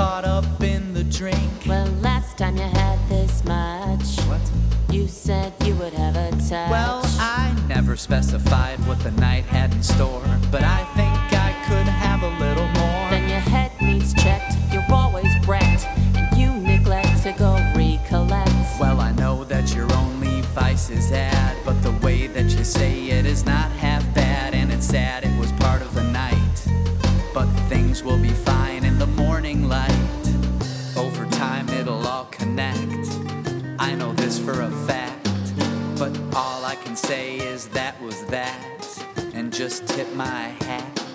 caught up in the drink. Well, last time you had this much, What? you said you would have a touch. Well, I never specified what the night had in store, but I think I could have a little more. Then your head needs checked, you're always wrecked, and you neglect to go recollect. Well, I know that your only vice is ad, but the way that you say it is not will be fine in the morning light. Over time, it'll all connect. I know this for a fact, but all I can say is that was that, and just tip my hat.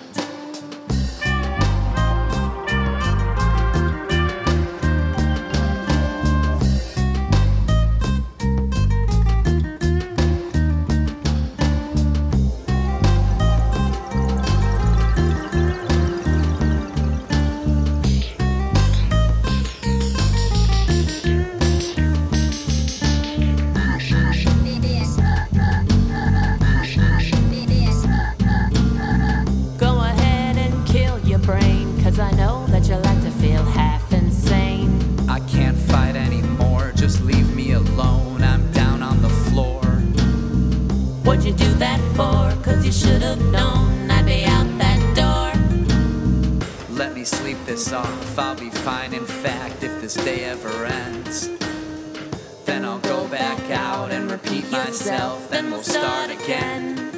Should have known I'd be out that door. Let me sleep this off, I'll be fine. In fact, if this day ever ends, then I'll go back out and repeat myself, and we'll start again.